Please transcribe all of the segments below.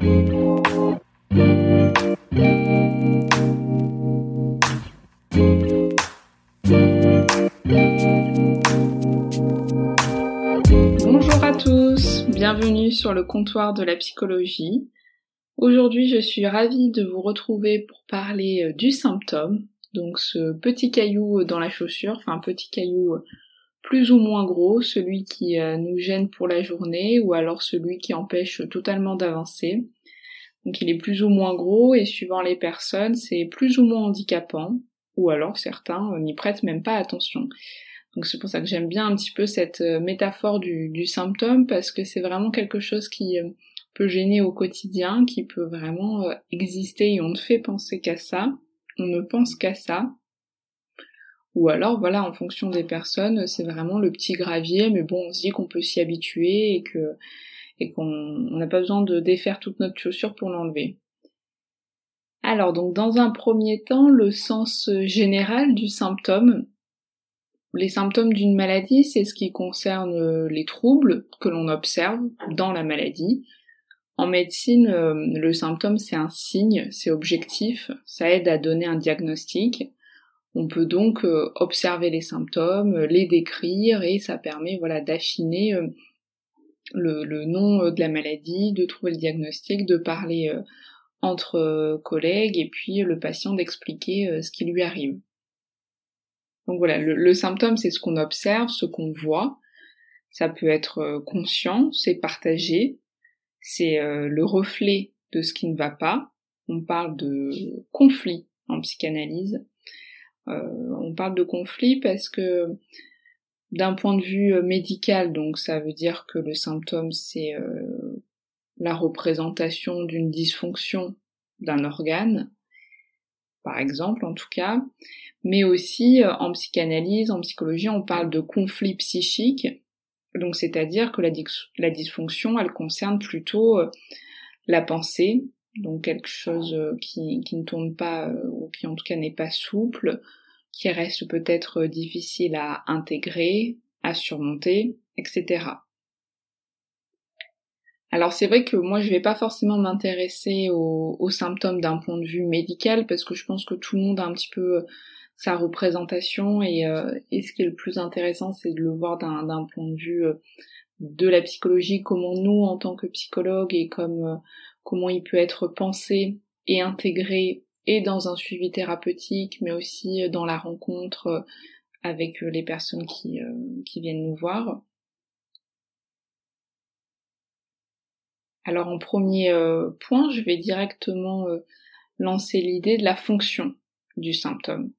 Bonjour à tous, bienvenue sur le comptoir de la psychologie. Aujourd'hui, je suis ravie de vous retrouver pour parler euh, du symptôme, donc ce petit caillou dans la chaussure, enfin petit caillou euh, plus ou moins gros, celui qui euh, nous gêne pour la journée ou alors celui qui empêche totalement d'avancer. Donc il est plus ou moins gros et suivant les personnes, c'est plus ou moins handicapant ou alors certains n'y prêtent même pas attention. Donc c'est pour ça que j'aime bien un petit peu cette euh, métaphore du, symptôme parce que c'est vraiment quelque chose qui euh, peut gêner au quotidien, qui peut vraiment euh, exister et on ne fait penser qu'à ça, on ne pense qu'à ça. Ou alors voilà, en fonction des personnes, c'est vraiment le petit gravier, mais bon, on se dit qu'on peut s'y habituer et que et qu'on n'a pas besoin de défaire toute notre chaussure pour l'enlever. Alors donc dans un premier temps, le sens général du symptôme, les symptômes d'une maladie, c'est ce qui concerne les troubles que l'on observe dans la maladie. En médecine, euh, le symptôme, c'est un signe, c'est objectif, ça aide à donner un diagnostic. On peut donc euh, observer les symptômes, les décrire et ça permet voilà d'affiner euh, le, nom de la maladie, de trouver le diagnostic, de parler entre collègues et puis le patient d'expliquer ce qui lui arrive. Donc voilà, le, symptôme, c'est ce qu'on observe, ce qu'on voit. Ça peut être euh, conscient, c'est partagé, c'est euh, le reflet de ce qui ne va pas. On parle de conflit en psychanalyse. Euh, on parle de conflit parce que d'un point de vue médical, donc ça veut dire que le symptôme c'est la représentation d'une dysfonction d'un organe, par exemple en tout cas, mais aussi euh, en psychanalyse, en psychologie, on parle de conflit psychique, donc c'est-à-dire que la, dysfonction, elle concerne plutôt euh, la pensée, donc quelque chose euh, qui, qui ne tourne pas, ou qui en tout cas n'est pas souple, qui reste peut-être difficile à intégrer, à surmonter, etc. Alors c'est vrai que moi je vais pas forcément m'intéresser aux, aux, symptômes d'un point de vue médical parce que je pense que tout le monde a un petit peu sa représentation et, euh, et, ce qui est le plus intéressant c'est de le voir d'un point de vue euh, de la psychologie, comment nous en tant que psychologues et comme euh, comment il peut être pensé et intégré et dans un suivi thérapeutique mais aussi dans la rencontre avec les personnes qui, viennent nous voir. Alors en premier point, je vais directement lancer l'idée de la fonction du symptôme.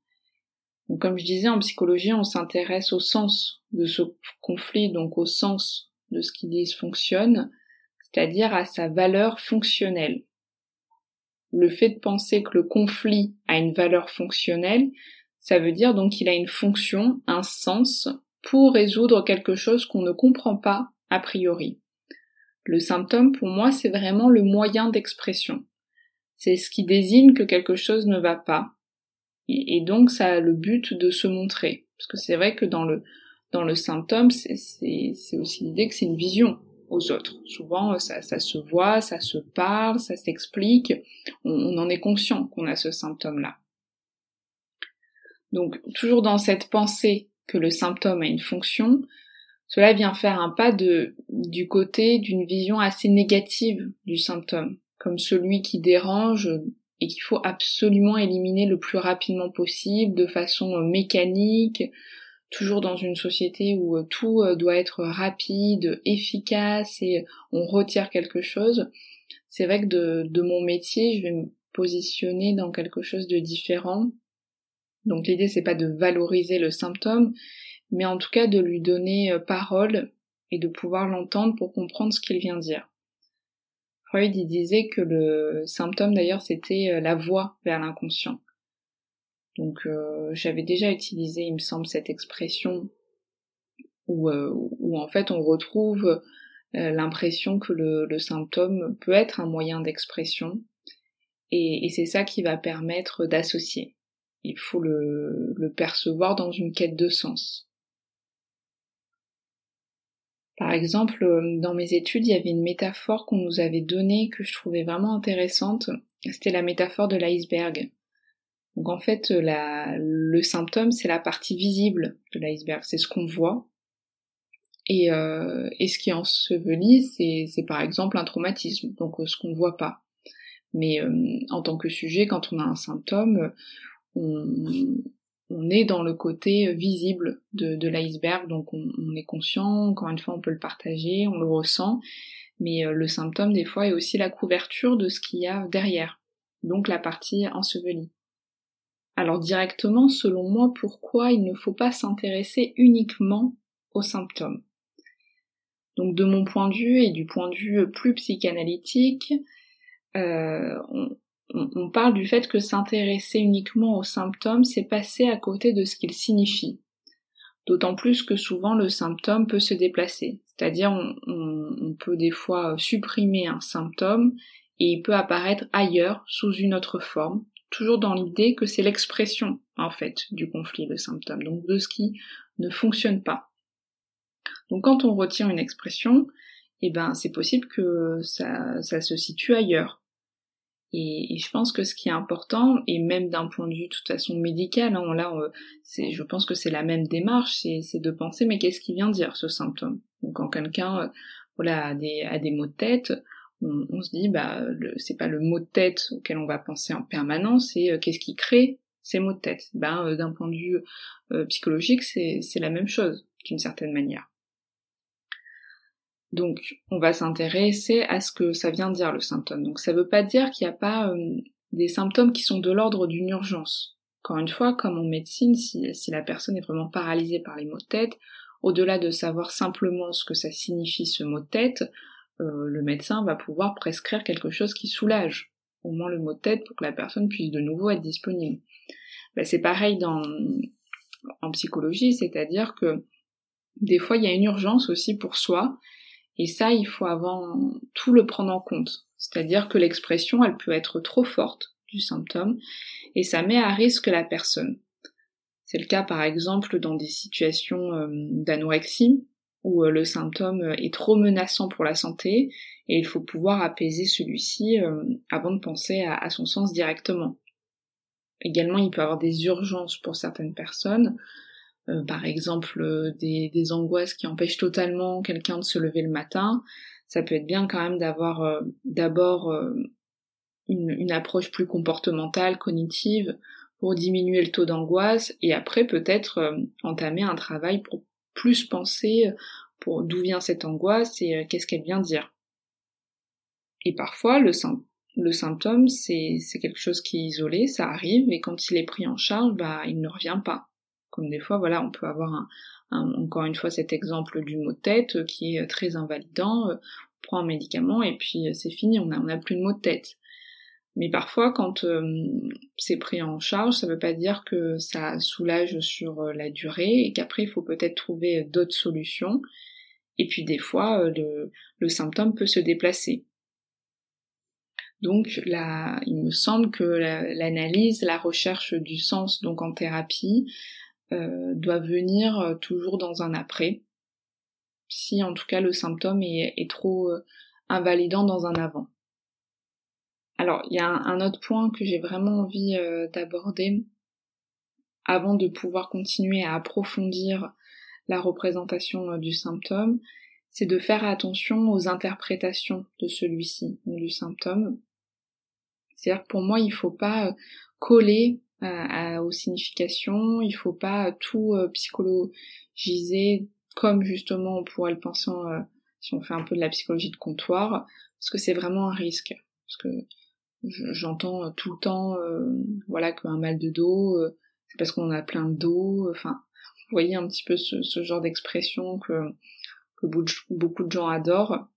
Comme je disais, en psychologie, on s'intéresse au sens de ce conflit, donc au sens de ce qui dysfonctionne, c'est-à-dire à sa valeur fonctionnelle. Le fait de penser que le conflit a une valeur fonctionnelle, ça veut dire donc qu'il a une fonction, un sens, pour résoudre quelque chose qu'on ne comprend pas a priori. Le symptôme, pour moi, c'est vraiment le moyen d'expression. C'est ce qui désigne que quelque chose ne va pas, et, donc ça a le but de se montrer. Parce que c'est vrai que dans le, dans le symptôme, c'est aussi l'idée que c'est une vision aux autres. Souvent, ça, ça, se voit, ça se parle, ça s'explique, on, on, en est conscient qu'on a ce symptôme-là. Donc, toujours dans cette pensée que le symptôme a une fonction, cela vient faire un pas de, du côté d'une vision assez négative du symptôme, comme celui qui dérange et qu'il faut absolument éliminer le plus rapidement possible, de façon euh, mécanique, toujours dans une société où euh, tout euh, doit être rapide, efficace et on retire quelque chose. C'est vrai que de, mon métier, je vais me positionner dans quelque chose de différent. Donc l'idée c'est pas de valoriser le symptôme, mais en tout cas de lui donner parole et de pouvoir l'entendre pour comprendre ce qu'il vient dire. Freud disait que le symptôme d'ailleurs c'était euh, la voie vers l'inconscient. Donc euh, j'avais déjà utilisé, il me semble, cette expression où, euh, où en fait on retrouve l'impression que le, symptôme peut être un moyen d'expression et, c'est ça qui va permettre d'associer. Il faut le, percevoir dans une quête de sens. Par exemple, euh, dans mes études, il y avait une métaphore qu'on nous avait donnée que je trouvais vraiment intéressante. C'était la métaphore de l'iceberg. Donc en fait, la, le symptôme, c'est la partie visible de l'iceberg, c'est ce qu'on voit. Et, euh, et, ce qui ensevelit, c'est par exemple un traumatisme, donc euh, ce qu'on voit pas. Mais euh, en tant que sujet, quand on a un symptôme, on, on est dans le côté visible de, l'iceberg, donc on, est conscient, encore une fois on peut le partager, on le ressent, mais euh, le symptôme des fois est aussi la couverture de ce qu'il y a derrière, donc la partie ensevelie. Alors directement, selon moi, pourquoi il ne faut pas s'intéresser uniquement aux symptômes? Donc de mon point de vue et du point de vue plus psychanalytique, euh, on, parle du fait que s'intéresser uniquement aux symptômes, c'est passer à côté de ce qu'ils signifient. D'autant plus que souvent le symptôme peut se déplacer. C'est-à-dire on, peut des fois supprimer un symptôme et il peut apparaître ailleurs sous une autre forme, toujours dans l'idée que c'est l'expression en fait du conflit, le symptôme, donc de ce qui ne fonctionne pas. Donc quand on retient une expression, eh ben c'est possible que ça, ça se situe ailleurs. Et, je pense que ce qui est important, et même d'un point de vue de toute façon médical, hein, là, c'est, je pense que c'est la même démarche, c'est, de penser mais qu'est-ce qui vient dire ce symptôme? Donc quand quelqu'un, euh, voilà, a des, a des maux de tête, on, se dit bah c'est pas le mot de tête auquel on va penser en permanence, c'est euh, qu'est-ce qui crée ces maux de tête? Ben euh, d'un point de vue psychologique, c'est, la même chose d'une certaine manière. Donc, on va s'intéresser à ce que ça vient dire le symptôme. Donc, ça veut pas dire qu'il n'y a pas euh, des symptômes qui sont de l'ordre d'une urgence. Encore une fois, comme en médecine, si, la personne est vraiment paralysée par les maux de tête, au-delà de savoir simplement ce que ça signifie ce mot de tête, euh, le médecin va pouvoir prescrire quelque chose qui soulage au moins le mot de tête pour que la personne puisse de nouveau être disponible. Ben, c'est pareil dans, en psychologie, c'est-à-dire que des fois il y a une urgence aussi pour soi et ça, il faut avant tout le prendre en compte. C'est-à-dire que l'expression, elle peut être trop forte du symptôme et ça met à risque la personne. C'est le cas par exemple dans des situations euh, d'anorexie où euh, le symptôme est trop menaçant pour la santé et il faut pouvoir apaiser celui-ci euh, avant de penser à, son sens directement. Également, il peut y avoir des urgences pour certaines personnes, euh, par exemple euh, des, angoisses qui empêchent totalement quelqu'un de se lever le matin, ça peut être bien quand même d'avoir euh, d'abord une, approche plus comportementale, cognitive, pour diminuer le taux d'angoisse, et après peut-être entamer un travail pour plus penser pour d'où vient cette angoisse et qu'est-ce qu'elle vient dire. Et parfois, le, symptôme, c'est quelque chose qui est isolé, ça arrive, et quand il est pris en charge, bah, il ne revient pas. Comme des fois, voilà, on peut avoir encore une fois cet exemple du mot de tête euh, qui est euh, très invalidant, euh, on prend un médicament et puis c'est fini, on n'a plus de mot de tête. Mais parfois, quand c'est pris en charge, ça ne veut pas dire que ça soulage sur la durée et qu'après, il faut peut-être trouver d'autres solutions. Et puis des fois, le, le symptôme peut se déplacer. Donc là, il me semble que l'analyse, la recherche du sens donc en thérapie, euh, doit venir euh, toujours dans un après, si en tout cas le symptôme est, trop euh, invalidant dans un avant. Alors, il y a un, autre point que j'ai vraiment envie d'aborder avant de pouvoir continuer à approfondir la représentation du symptôme, c'est de faire attention aux interprétations de celui-ci, du symptôme. C'est-à-dire que pour moi, il ne faut pas coller aux significations, il faut pas tout euh, psychologiser comme justement on pourrait le penser euh, si on fait un peu de la psychologie de comptoir, parce que c'est vraiment un risque. J'entends tout le temps, euh, voilà, qu'un mal de dos, c'est parce qu'on a plein de dos, enfin, vous voyez un petit peu ce, genre d'expression que, que beaucoup de gens adorent,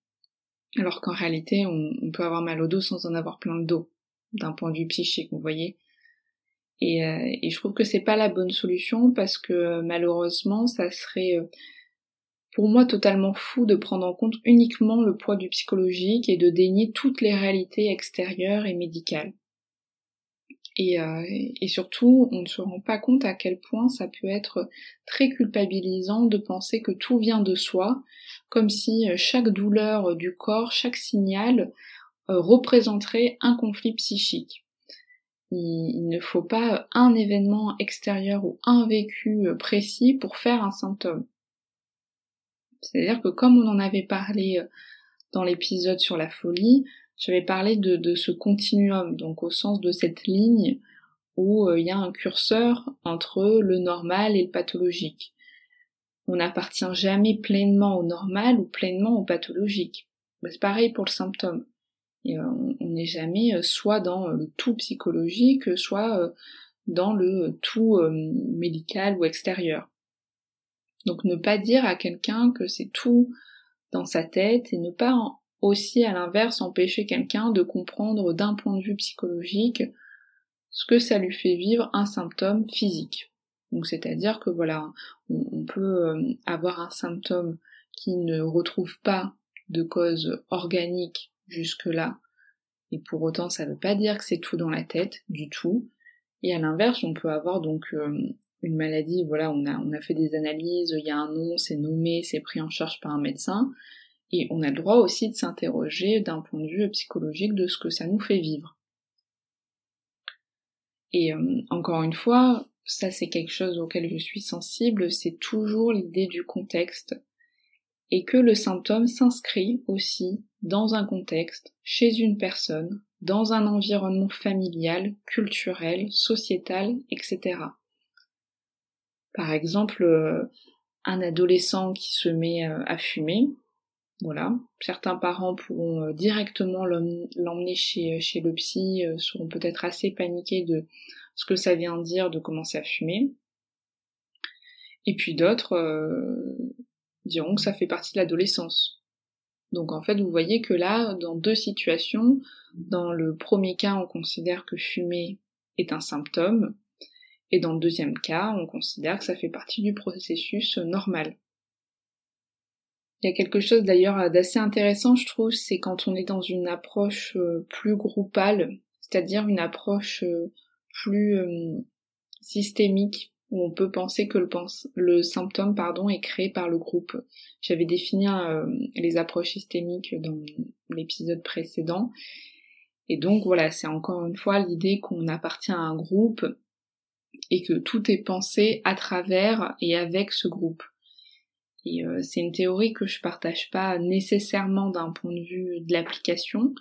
alors qu'en réalité, on, peut avoir mal au dos sans en avoir plein le dos, d'un point de vue psychique, vous voyez. Et, euh, et, je trouve que c'est pas la bonne solution parce que malheureusement, ça serait euh, pour moi totalement fou de prendre en compte uniquement le poids du psychologique et de dénier toutes les réalités extérieures et médicales. Et, euh, et, surtout, on ne se rend pas compte à quel point ça peut être très culpabilisant de penser que tout vient de soi, comme si euh, chaque douleur du corps, chaque signal euh, représenterait un conflit psychique. Il, ne faut pas un événement extérieur ou un vécu précis pour faire un symptôme. C'est-à-dire que comme on en avait parlé dans l'épisode sur la folie, j'avais parlé de, ce continuum, donc au sens de cette ligne où euh, il y a un curseur entre le normal et le pathologique. On n'appartient jamais pleinement au normal ou pleinement au pathologique. C'est pareil pour le symptôme. Euh, on n'est jamais euh, soit dans le tout psychologique, soit dans le tout médical ou extérieur. Donc ne pas dire à quelqu'un que c'est tout dans sa tête et ne pas aussi à l'inverse empêcher quelqu'un de comprendre d'un point de vue psychologique ce que ça lui fait vivre un symptôme physique. Donc c'est-à-dire que voilà, on, peut euh, avoir un symptôme qui ne retrouve pas de cause organique jusque-là, et pour autant ça ne veut pas dire que c'est tout dans la tête du tout. Et à l'inverse, on peut avoir donc euh, une maladie, voilà, on a, on a fait des analyses, il y a un nom, c'est nommé, c'est pris en charge par un médecin, et on a le droit aussi de s'interroger d'un point de vue psychologique de ce que ça nous fait vivre. Et euh, encore une fois, ça c'est quelque chose auquel je suis sensible, c'est toujours l'idée du contexte, et que le symptôme s'inscrit aussi dans un contexte, chez une personne, dans un environnement familial, culturel, sociétal, etc. Par exemple, euh, un adolescent qui se met euh, à fumer, voilà. Certains parents pourront euh, directement l'emmener chez, le psy, seront peut-être assez paniqués de ce que ça vient dire de commencer à fumer. Et puis d'autres diront que ça fait partie de l'adolescence. Donc en fait, vous voyez que là, dans deux situations, dans le premier cas, on considère que fumer est un symptôme, et dans le deuxième cas, on considère que ça fait partie du processus normal. Il y a quelque chose d'ailleurs d'assez intéressant, je trouve, c'est quand on est dans une approche euh, plus groupale, c'est-à-dire une approche euh, plus euh, systémique, où on peut penser que le, symptôme pardon, est créé par le groupe. J'avais défini les approches systémiques dans l'épisode précédent. Et donc voilà, c'est encore une fois l'idée qu'on appartient à un groupe et que tout est pensé à travers et avec ce groupe. Et euh, c'est une théorie que je partage pas nécessairement d'un point de vue de l'application,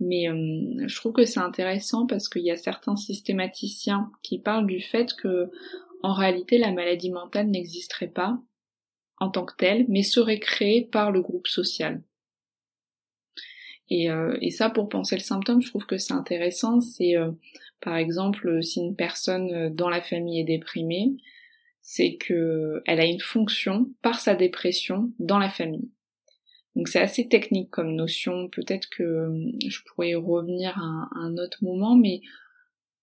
mais euh, je trouve que c'est intéressant parce qu'il y a certains systématiciens qui parlent du fait que en réalité la maladie mentale n'existerait pas en tant que telle, mais serait créée par le groupe social. Et, euh, et ça, pour penser le symptôme, je trouve que c'est intéressant. C'est par exemple si une personne dans la famille est déprimée, c'est que elle a une fonction par sa dépression dans la famille. Donc c'est assez technique comme notion, peut-être que hum, je pourrais revenir à un, autre moment, mais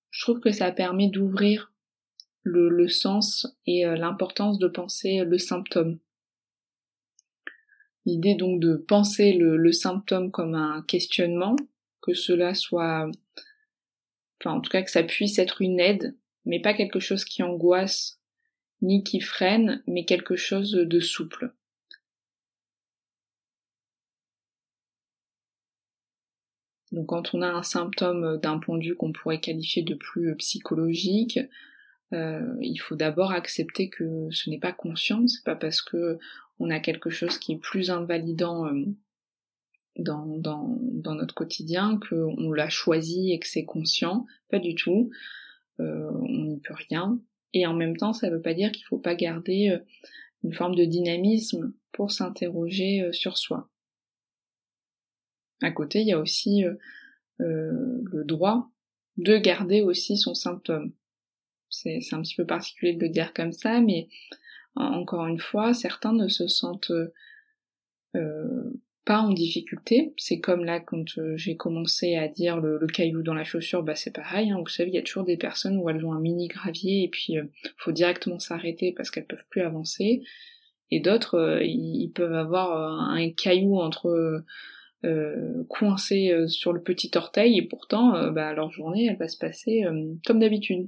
je trouve que ça permet d'ouvrir le, sens et euh, l'importance de penser le symptôme. L'idée donc de penser le, symptôme comme un questionnement, que cela soit, enfin en tout cas que ça puisse être une aide, mais pas quelque chose qui angoisse ni qui freine, mais quelque chose de souple. Donc quand on a un symptôme d'un point de vue qu'on pourrait qualifier de plus psychologique, euh, il faut d'abord accepter que ce n'est pas conscient, c'est pas parce que on a quelque chose qui est plus invalidant euh, dans, dans, dans, notre quotidien qu'on l'a choisi et que c'est conscient, pas du tout. Euh, on n'y peut rien. Et en même temps, ça ne veut pas dire qu'il ne faut pas garder euh, une forme de dynamisme pour s'interroger euh, sur soi. À côté, il y a aussi euh, le droit de garder aussi son symptôme. C'est un petit peu particulier de le dire comme ça, mais encore une fois, certains ne se sentent pas en difficulté. C'est comme là quand j'ai commencé à dire le, caillou dans la chaussure, bah c'est pareil. Hein. Vous savez, il y a toujours des personnes où elles ont un mini gravier et puis faut directement s'arrêter parce qu'elles peuvent plus avancer. Et d'autres, ils, peuvent avoir un caillou entre euh, coincés euh, sur le petit orteil et pourtant euh, bah, leur journée elle va se passer comme d'habitude.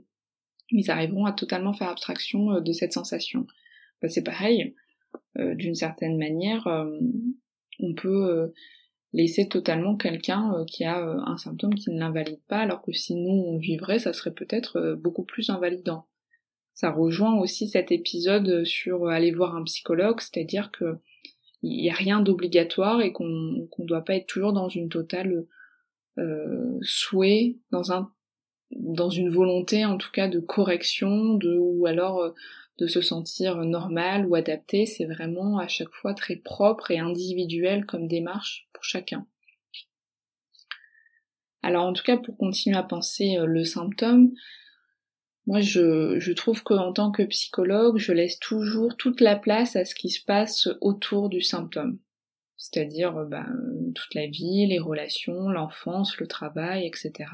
Ils arriveront à totalement faire abstraction de cette sensation. Bah, c'est pareil, d'une certaine manière, on peut laisser totalement quelqu'un qui a un symptôme qui ne l'invalide pas, alors que si nous on vivrait, ça serait peut-être beaucoup plus invalidant. Ça rejoint aussi cet épisode sur aller voir un psychologue, c'est-à-dire que il n'y a rien d'obligatoire et qu'on ne doit pas être toujours dans une totale euh, souhait, dans dans une volonté en tout cas de correction, de ou alors euh, de se sentir normal ou adapté, c'est vraiment à chaque fois très propre et individuel comme démarche pour chacun. Alors en tout cas pour continuer à penser euh, le symptôme, moi, je, je trouve qu'en tant que psychologue, je laisse toujours toute la place à ce qui se passe autour du symptôme. C'est-à-dire euh, ben, toute la vie, les relations, l'enfance, le travail, etc.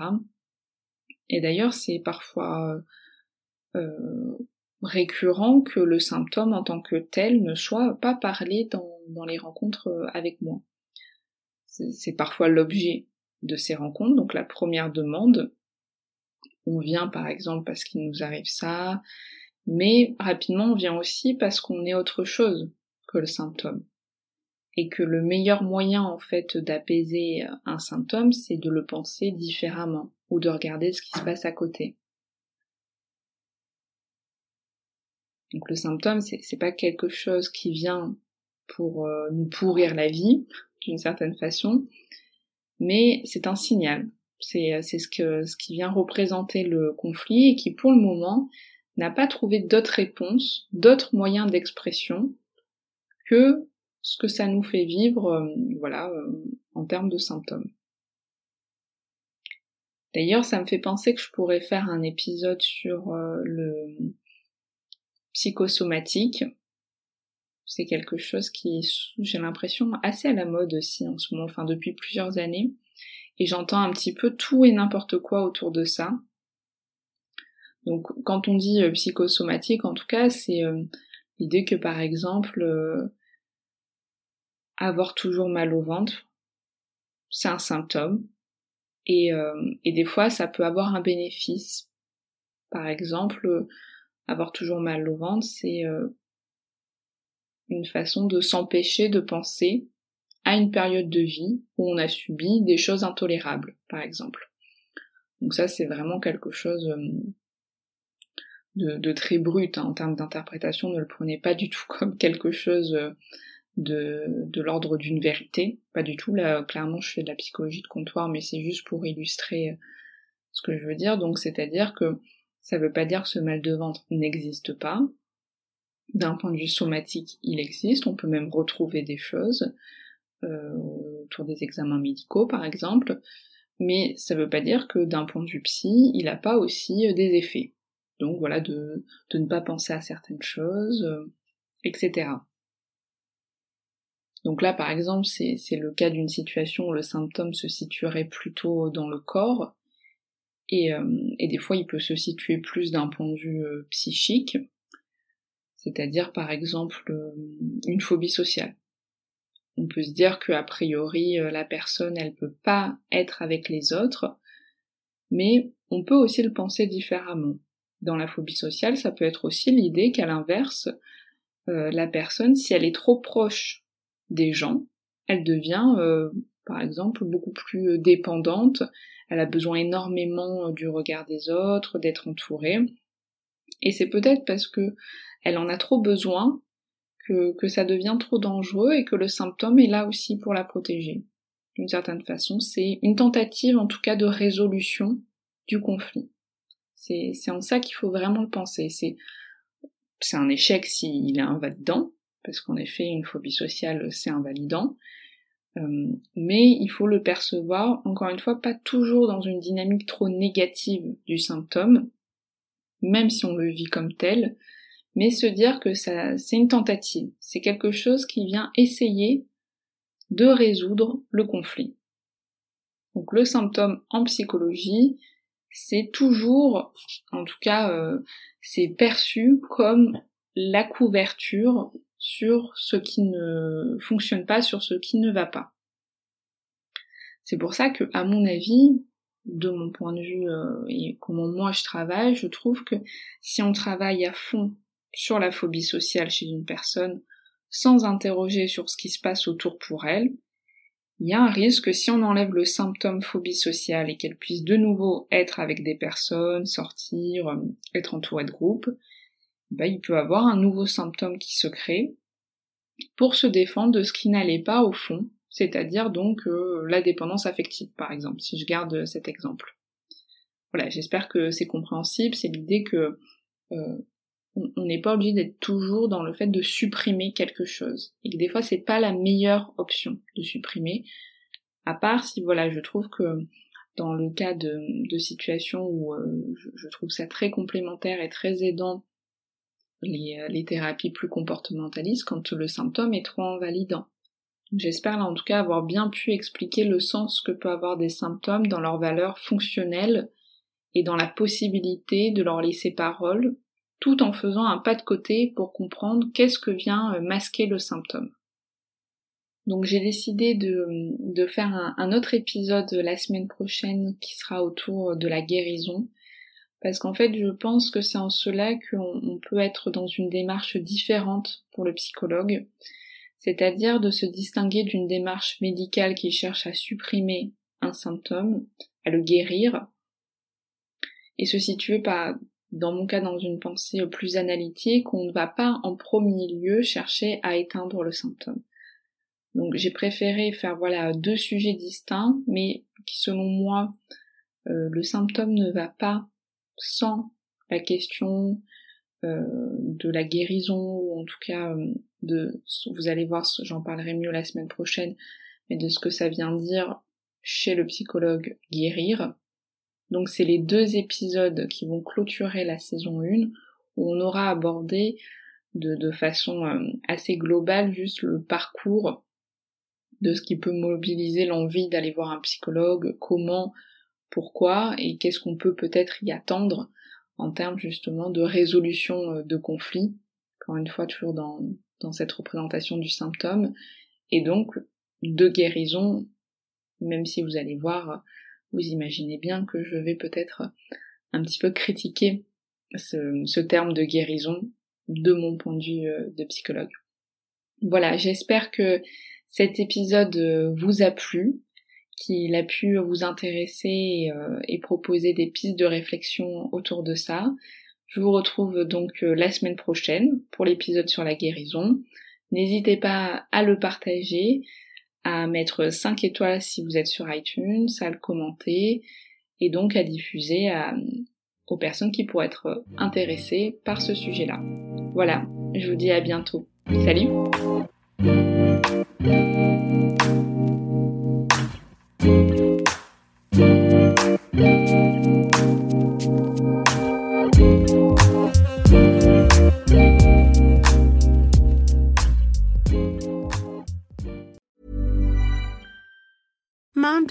Et d'ailleurs, c'est parfois euh, récurrent que le symptôme en tant que tel ne soit pas parlé dans, les rencontres euh, avec moi. C'est parfois l'objet de ces rencontres, donc la première demande, on vient par exemple parce qu'il nous arrive ça, mais rapidement on vient aussi parce qu'on est autre chose que le symptôme. Et que le meilleur moyen en fait d'apaiser un symptôme, c'est de le penser différemment ou de regarder ce qui se passe à côté. Donc le symptôme, c'est pas quelque chose qui vient pour euh, nous pourrir la vie, d'une certaine façon, mais c'est un signal. Euh, c'est ce, que, ce qui vient représenter le conflit et qui pour le moment n'a pas trouvé d'autres réponses, d'autres moyens d'expression que ce que ça nous fait vivre, euh, voilà, euh, en termes de symptômes. D'ailleurs, ça me fait penser que je pourrais faire un épisode sur le psychosomatique. C'est quelque chose qui, j'ai l'impression, assez à la mode aussi en ce moment, enfin depuis plusieurs années et j'entends un petit peu tout et n'importe quoi autour de ça. Donc quand on dit euh, psychosomatique, en tout cas, c'est euh, l'idée que par exemple euh, avoir toujours mal au ventre, c'est un symptôme. Et, et des fois, ça peut avoir un bénéfice. Par exemple, avoir toujours mal au ventre, c'est une façon de s'empêcher de penser à une période de vie où on a subi des choses intolérables, par exemple. Donc ça, c'est vraiment quelque chose euh, de, très brut hein, en termes d'interprétation. Ne le prenez pas du tout comme quelque chose euh, de, de l'ordre d'une vérité. Pas du tout. Là, clairement, je fais de la psychologie de comptoir, mais c'est juste pour illustrer euh, ce que je veux dire. Donc, c'est-à-dire que ça veut pas dire que ce mal de ventre n'existe pas. D'un point de vue somatique, il existe. On peut même retrouver des choses. Euh, autour des examens médicaux par exemple, mais ça veut pas dire que d'un point de vue psy, il n'a pas aussi euh, des effets. Donc voilà, de, de ne pas penser à certaines choses, euh, etc. Donc là, par exemple, c'est le cas d'une situation où le symptôme se situerait plutôt dans le corps, et, et des fois il peut se situer plus d'un point de vue psychique, c'est-à-dire par exemple une phobie sociale on peut se dire que a priori euh, la personne elle peut pas être avec les autres, mais on peut aussi le penser différemment. Dans la phobie sociale, ça peut être aussi l'idée qu'à l'inverse, euh, la personne, si elle est trop proche des gens, elle devient, euh, par exemple, beaucoup plus dépendante, elle a besoin énormément du regard des autres, d'être entourée, et c'est peut-être parce que elle en a trop besoin que, ça devient trop dangereux et que le symptôme est là aussi pour la protéger. D'une certaine façon, c'est une tentative en tout cas de résolution du conflit. C'est en ça qu'il faut vraiment le penser. C'est c'est un échec s'il est invalidant, parce qu'en effet une phobie sociale c'est invalidant, euh, mais il faut le percevoir, encore une fois, pas toujours dans une dynamique trop négative du symptôme, même si on le vit comme tel, mais se dire que ça, c'est une tentative, c'est quelque chose qui vient essayer de résoudre le conflit. Donc le symptôme en psychologie, c'est toujours, en tout cas, euh, c'est perçu comme la couverture sur ce qui ne fonctionne pas, sur ce qui ne va pas. C'est pour ça que, à mon avis, de mon point de vue euh, et comment moi je travaille, je trouve que si on travaille à fond sur la phobie sociale chez une personne, sans interroger sur ce qui se passe autour pour elle, il y a un risque si on enlève le symptôme phobie sociale et qu'elle puisse de nouveau être avec des personnes, sortir, euh, être entourée de groupes, ben, il peut avoir un nouveau symptôme qui se crée pour se défendre de ce qui n'allait pas au fond, c'est-à-dire donc euh, la dépendance affective par exemple, si je garde cet exemple. Voilà, j'espère que c'est compréhensible, c'est l'idée que euh, on n'est pas obligé d'être toujours dans le fait de supprimer quelque chose. Et que des fois c'est pas la meilleure option de supprimer. À part si voilà, je trouve que dans le cas de, de situations où euh, je, trouve ça très complémentaire et très aidant les, euh, les thérapies plus comportementalistes quand le symptôme est trop invalidant. J'espère là en tout cas avoir bien pu expliquer le sens que peut avoir des symptômes dans leur valeur fonctionnelle et dans la possibilité de leur laisser parole tout en faisant un pas de côté pour comprendre qu'est-ce que vient euh, masquer le symptôme. Donc j'ai décidé de, de faire un, autre épisode la semaine prochaine qui sera autour de la guérison, parce qu'en fait je pense que c'est en cela qu'on peut être dans une démarche différente pour le psychologue, c'est-à-dire de se distinguer d'une démarche médicale qui cherche à supprimer un symptôme, à le guérir, et se situer dans mon cas dans une pensée plus analytique, on ne va pas en premier lieu chercher à éteindre le symptôme. Donc j'ai préféré faire voilà deux sujets distincts, mais qui selon moi euh, le symptôme ne va pas sans la question euh, de la guérison ou en tout cas euh, de vous allez voir j'en parlerai mieux la semaine prochaine mais de ce que ça vient dire chez le psychologue guérir. Donc c'est les deux épisodes qui vont clôturer la saison 1 où on aura abordé de, de façon euh, assez globale juste le parcours de ce qui peut mobiliser l'envie d'aller voir un psychologue, comment, pourquoi et qu'est-ce qu'on peut peut-être y attendre en termes justement de résolution euh, de conflits, encore une fois toujours dans, dans cette représentation du symptôme, et donc de guérison, même si vous allez voir vous imaginez bien que je vais peut-être un petit peu critiquer ce, terme de guérison de mon point de vue euh, de psychologue. Voilà, j'espère que cet épisode euh, vous a plu, qu'il a pu vous intéresser euh, et, proposer des pistes de réflexion autour de ça. Je vous retrouve donc la semaine prochaine pour l'épisode sur la guérison. N'hésitez pas à le partager, à mettre 5 étoiles si vous êtes sur iTunes, à le commenter et donc à diffuser aux personnes qui pourraient être intéressées par ce sujet-là. Voilà, je vous dis à bientôt. Salut Bye.